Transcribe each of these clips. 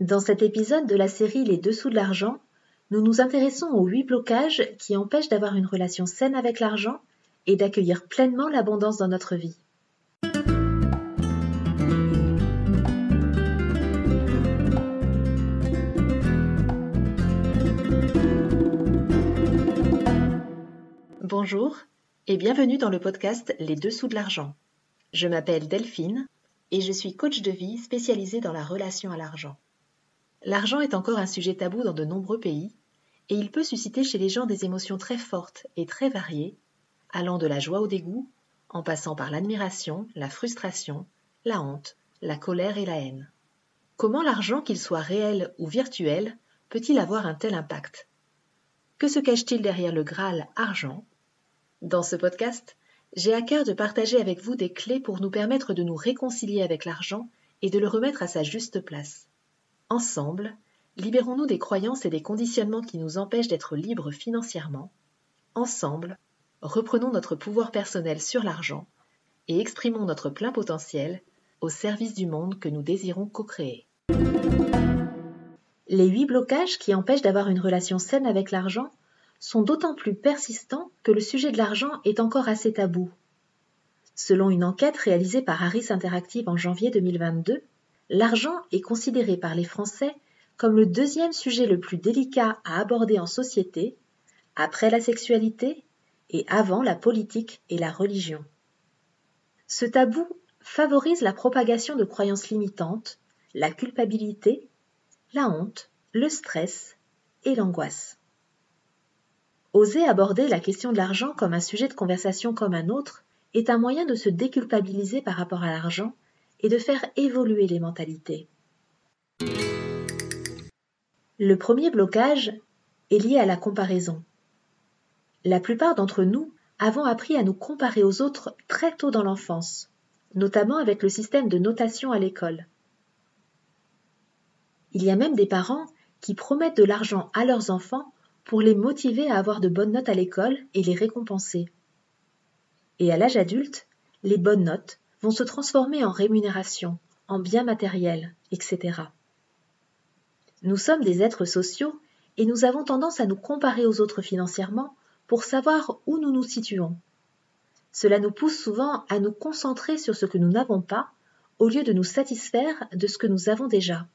Dans cet épisode de la série Les dessous de l'argent, nous nous intéressons aux huit blocages qui empêchent d'avoir une relation saine avec l'argent et d'accueillir pleinement l'abondance dans notre vie. Bonjour et bienvenue dans le podcast Les dessous de l'argent. Je m'appelle Delphine et je suis coach de vie spécialisée dans la relation à l'argent. L'argent est encore un sujet tabou dans de nombreux pays et il peut susciter chez les gens des émotions très fortes et très variées, allant de la joie au dégoût, en passant par l'admiration, la frustration, la honte, la colère et la haine. Comment l'argent, qu'il soit réel ou virtuel, peut-il avoir un tel impact? Que se cache-t-il derrière le Graal argent? Dans ce podcast, j'ai à cœur de partager avec vous des clés pour nous permettre de nous réconcilier avec l'argent et de le remettre à sa juste place. Ensemble, libérons-nous des croyances et des conditionnements qui nous empêchent d'être libres financièrement. Ensemble, reprenons notre pouvoir personnel sur l'argent et exprimons notre plein potentiel au service du monde que nous désirons co-créer. Les huit blocages qui empêchent d'avoir une relation saine avec l'argent sont d'autant plus persistants que le sujet de l'argent est encore assez tabou. Selon une enquête réalisée par Harris Interactive en janvier 2022, l'argent est considéré par les Français comme le deuxième sujet le plus délicat à aborder en société, après la sexualité et avant la politique et la religion. Ce tabou favorise la propagation de croyances limitantes, la culpabilité, la honte, le stress et l'angoisse. Oser aborder la question de l'argent comme un sujet de conversation comme un autre est un moyen de se déculpabiliser par rapport à l'argent et de faire évoluer les mentalités. Le premier blocage est lié à la comparaison. La plupart d'entre nous avons appris à nous comparer aux autres très tôt dans l'enfance, notamment avec le système de notation à l'école. Il y a même des parents qui promettent de l'argent à leurs enfants pour les motiver à avoir de bonnes notes à l'école et les récompenser. Et à l'âge adulte, les bonnes notes vont se transformer en rémunération, en biens matériels, etc. Nous sommes des êtres sociaux et nous avons tendance à nous comparer aux autres financièrement pour savoir où nous nous situons. Cela nous pousse souvent à nous concentrer sur ce que nous n'avons pas au lieu de nous satisfaire de ce que nous avons déjà.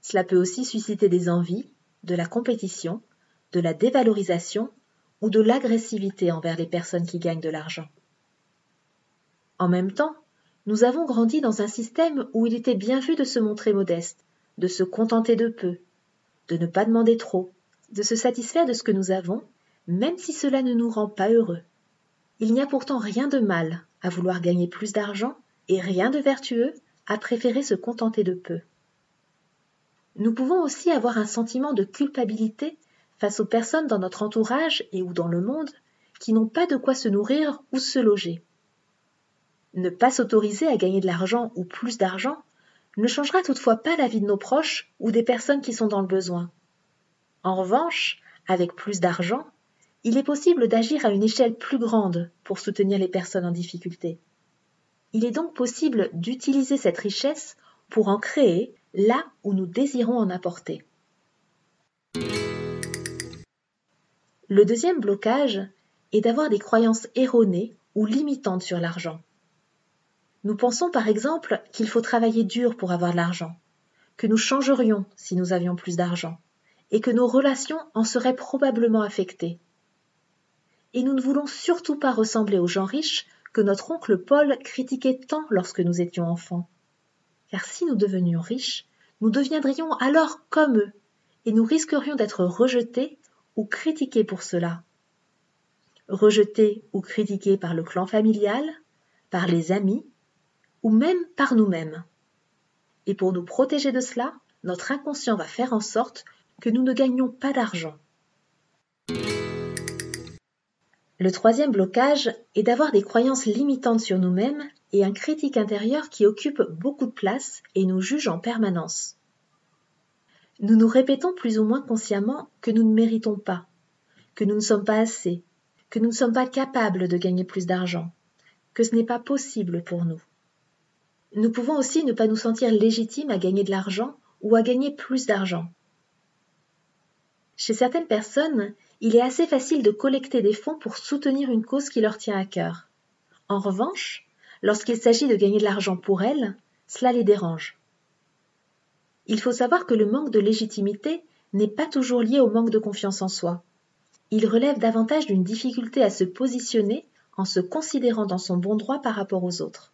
Cela peut aussi susciter des envies, de la compétition, de la dévalorisation ou de l'agressivité envers les personnes qui gagnent de l'argent. En même temps, nous avons grandi dans un système où il était bien vu de se montrer modeste, de se contenter de peu, de ne pas demander trop, de se satisfaire de ce que nous avons, même si cela ne nous rend pas heureux. Il n'y a pourtant rien de mal à vouloir gagner plus d'argent et rien de vertueux à préférer se contenter de peu. Nous pouvons aussi avoir un sentiment de culpabilité face aux personnes dans notre entourage et ou dans le monde qui n'ont pas de quoi se nourrir ou se loger. Ne pas s'autoriser à gagner de l'argent ou plus d'argent ne changera toutefois pas la vie de nos proches ou des personnes qui sont dans le besoin. En revanche, avec plus d'argent, il est possible d'agir à une échelle plus grande pour soutenir les personnes en difficulté. Il est donc possible d'utiliser cette richesse pour en créer là où nous désirons en apporter. Le deuxième blocage est d'avoir des croyances erronées ou limitantes sur l'argent. Nous pensons par exemple qu'il faut travailler dur pour avoir de l'argent, que nous changerions si nous avions plus d'argent, et que nos relations en seraient probablement affectées. Et nous ne voulons surtout pas ressembler aux gens riches que notre oncle Paul critiquait tant lorsque nous étions enfants car si nous devenions riches, nous deviendrions alors comme eux, et nous risquerions d'être rejetés ou critiqués pour cela. Rejetés ou critiqués par le clan familial, par les amis, ou même par nous-mêmes. Et pour nous protéger de cela, notre inconscient va faire en sorte que nous ne gagnions pas d'argent. Le troisième blocage est d'avoir des croyances limitantes sur nous-mêmes et un critique intérieur qui occupe beaucoup de place et nous juge en permanence. Nous nous répétons plus ou moins consciemment que nous ne méritons pas, que nous ne sommes pas assez, que nous ne sommes pas capables de gagner plus d'argent, que ce n'est pas possible pour nous. Nous pouvons aussi ne pas nous sentir légitimes à gagner de l'argent ou à gagner plus d'argent. Chez certaines personnes, il est assez facile de collecter des fonds pour soutenir une cause qui leur tient à cœur. En revanche, lorsqu'il s'agit de gagner de l'argent pour elles, cela les dérange. Il faut savoir que le manque de légitimité n'est pas toujours lié au manque de confiance en soi. Il relève davantage d'une difficulté à se positionner en se considérant dans son bon droit par rapport aux autres.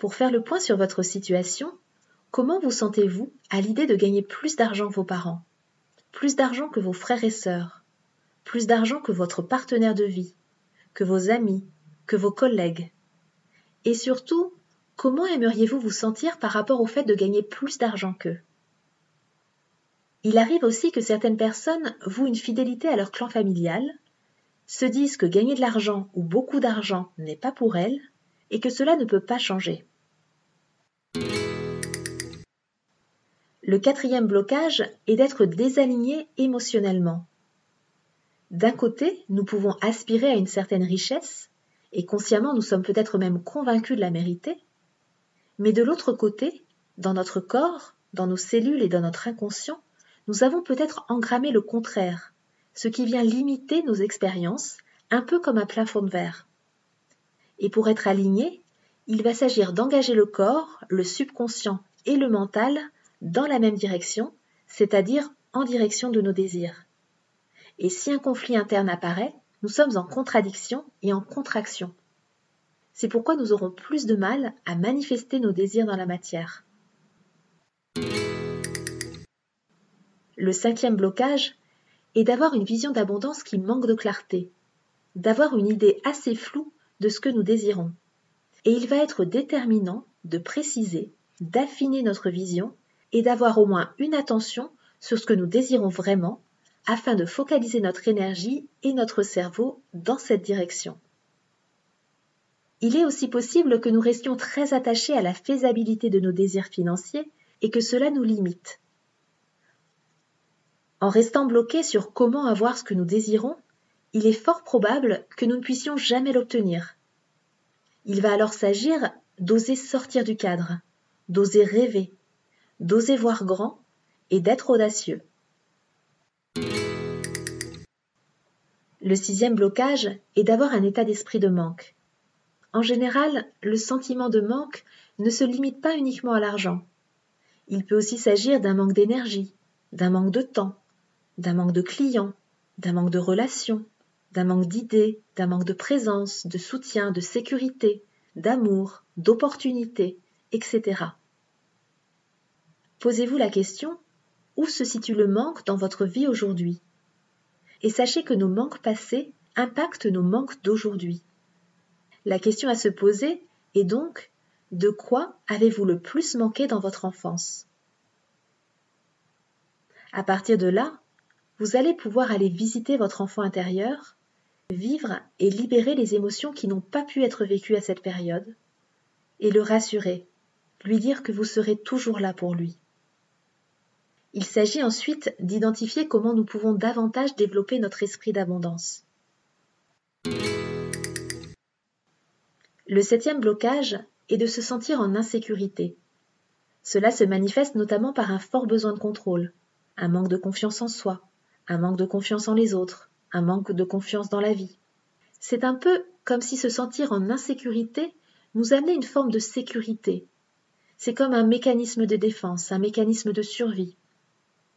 Pour faire le point sur votre situation, comment vous sentez-vous à l'idée de gagner plus d'argent que vos parents, plus d'argent que vos frères et sœurs, plus d'argent que votre partenaire de vie, que vos amis, que vos collègues? Et surtout, comment aimeriez-vous vous sentir par rapport au fait de gagner plus d'argent qu'eux? Il arrive aussi que certaines personnes vouent une fidélité à leur clan familial, se disent que gagner de l'argent ou beaucoup d'argent n'est pas pour elles et que cela ne peut pas changer. Le quatrième blocage est d'être désaligné émotionnellement. D'un côté, nous pouvons aspirer à une certaine richesse, et consciemment nous sommes peut-être même convaincus de la mériter, mais de l'autre côté, dans notre corps, dans nos cellules et dans notre inconscient, nous avons peut-être engrammé le contraire, ce qui vient limiter nos expériences, un peu comme un plafond de verre. Et pour être aligné, il va s'agir d'engager le corps, le subconscient et le mental dans la même direction, c'est-à-dire en direction de nos désirs. Et si un conflit interne apparaît, nous sommes en contradiction et en contraction. C'est pourquoi nous aurons plus de mal à manifester nos désirs dans la matière. Le cinquième blocage est d'avoir une vision d'abondance qui manque de clarté, d'avoir une idée assez floue de ce que nous désirons. Et il va être déterminant de préciser, d'affiner notre vision et d'avoir au moins une attention sur ce que nous désirons vraiment afin de focaliser notre énergie et notre cerveau dans cette direction. Il est aussi possible que nous restions très attachés à la faisabilité de nos désirs financiers et que cela nous limite. En restant bloqués sur comment avoir ce que nous désirons, il est fort probable que nous ne puissions jamais l'obtenir. Il va alors s'agir d'oser sortir du cadre, d'oser rêver, d'oser voir grand et d'être audacieux. Le sixième blocage est d'avoir un état d'esprit de manque. En général, le sentiment de manque ne se limite pas uniquement à l'argent. Il peut aussi s'agir d'un manque d'énergie, d'un manque de temps, d'un manque de clients, d'un manque de relations, d'un manque d'idées, d'un manque de présence, de soutien, de sécurité, d'amour, d'opportunités, etc. Posez-vous la question où se situe le manque dans votre vie aujourd'hui? Et sachez que nos manques passés impactent nos manques d'aujourd'hui. La question à se poser est donc de quoi avez-vous le plus manqué dans votre enfance? À partir de là, vous allez pouvoir aller visiter votre enfant intérieur, vivre et libérer les émotions qui n'ont pas pu être vécues à cette période, et le rassurer, lui dire que vous serez toujours là pour lui. Il s'agit ensuite d'identifier comment nous pouvons davantage développer notre esprit d'abondance. Le septième blocage est de se sentir en insécurité. Cela se manifeste notamment par un fort besoin de contrôle, un manque de confiance en soi, un manque de confiance en les autres, un manque de confiance dans la vie. C'est un peu comme si se sentir en insécurité nous amenait une forme de sécurité. C'est comme un mécanisme de défense, un mécanisme de survie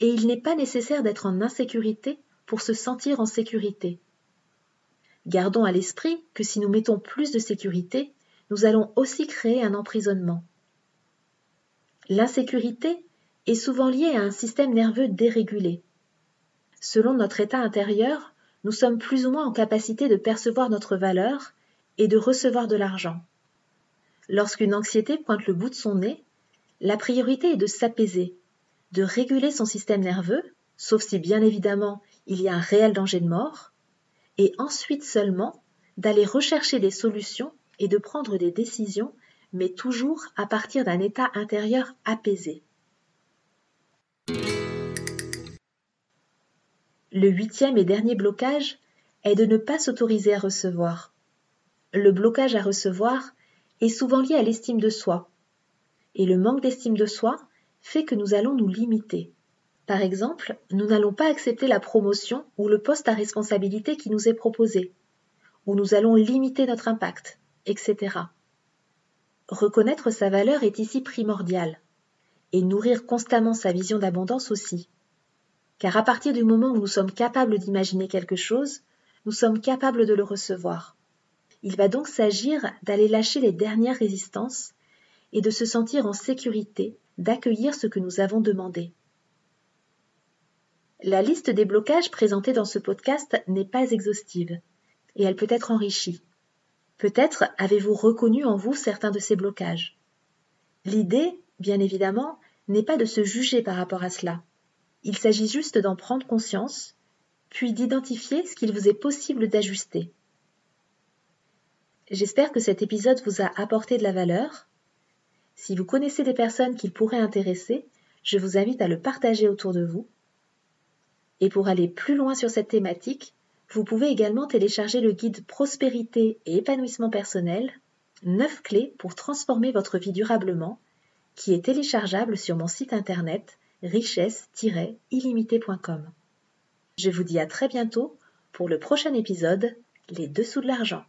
et il n'est pas nécessaire d'être en insécurité pour se sentir en sécurité. Gardons à l'esprit que si nous mettons plus de sécurité, nous allons aussi créer un emprisonnement. L'insécurité est souvent liée à un système nerveux dérégulé. Selon notre état intérieur, nous sommes plus ou moins en capacité de percevoir notre valeur et de recevoir de l'argent. Lorsqu'une anxiété pointe le bout de son nez, la priorité est de s'apaiser, de réguler son système nerveux, sauf si bien évidemment il y a un réel danger de mort, et ensuite seulement d'aller rechercher des solutions et de prendre des décisions, mais toujours à partir d'un état intérieur apaisé. Le huitième et dernier blocage est de ne pas s'autoriser à recevoir. Le blocage à recevoir est souvent lié à l'estime de soi, Et le manque d'estime de soi fait que nous allons nous limiter. Par exemple, nous n'allons pas accepter la promotion ou le poste à responsabilité qui nous est proposé, ou nous allons limiter notre impact, etc. Reconnaître sa valeur est ici primordial, et nourrir constamment sa vision d'abondance aussi. Car à partir du moment où nous sommes capables d'imaginer quelque chose, nous sommes capables de le recevoir. Il va donc s'agir d'aller lâcher les dernières résistances et de se sentir en sécurité d'accueillir ce que nous avons demandé. La liste des blocages présentés dans ce podcast n'est pas exhaustive et elle peut être enrichie. Peut-être avez-vous reconnu en vous certains de ces blocages. L'idée, bien évidemment, n'est pas de se juger par rapport à cela. Il s'agit juste d'en prendre conscience, puis d'identifier ce qu'il vous est possible d'ajuster. J'espère que cet épisode vous a apporté de la valeur. Si vous connaissez des personnes qu'il pourrait intéresser, je vous invite à le partager autour de vous. Et pour aller plus loin sur cette thématique, vous pouvez également télécharger le guide Prospérité et épanouissement personnel, 9 clés pour transformer votre vie durablement, qui est téléchargeable sur mon site internet richesse-illimité.com. Je vous dis à très bientôt pour le prochain épisode, Les dessous de l'argent.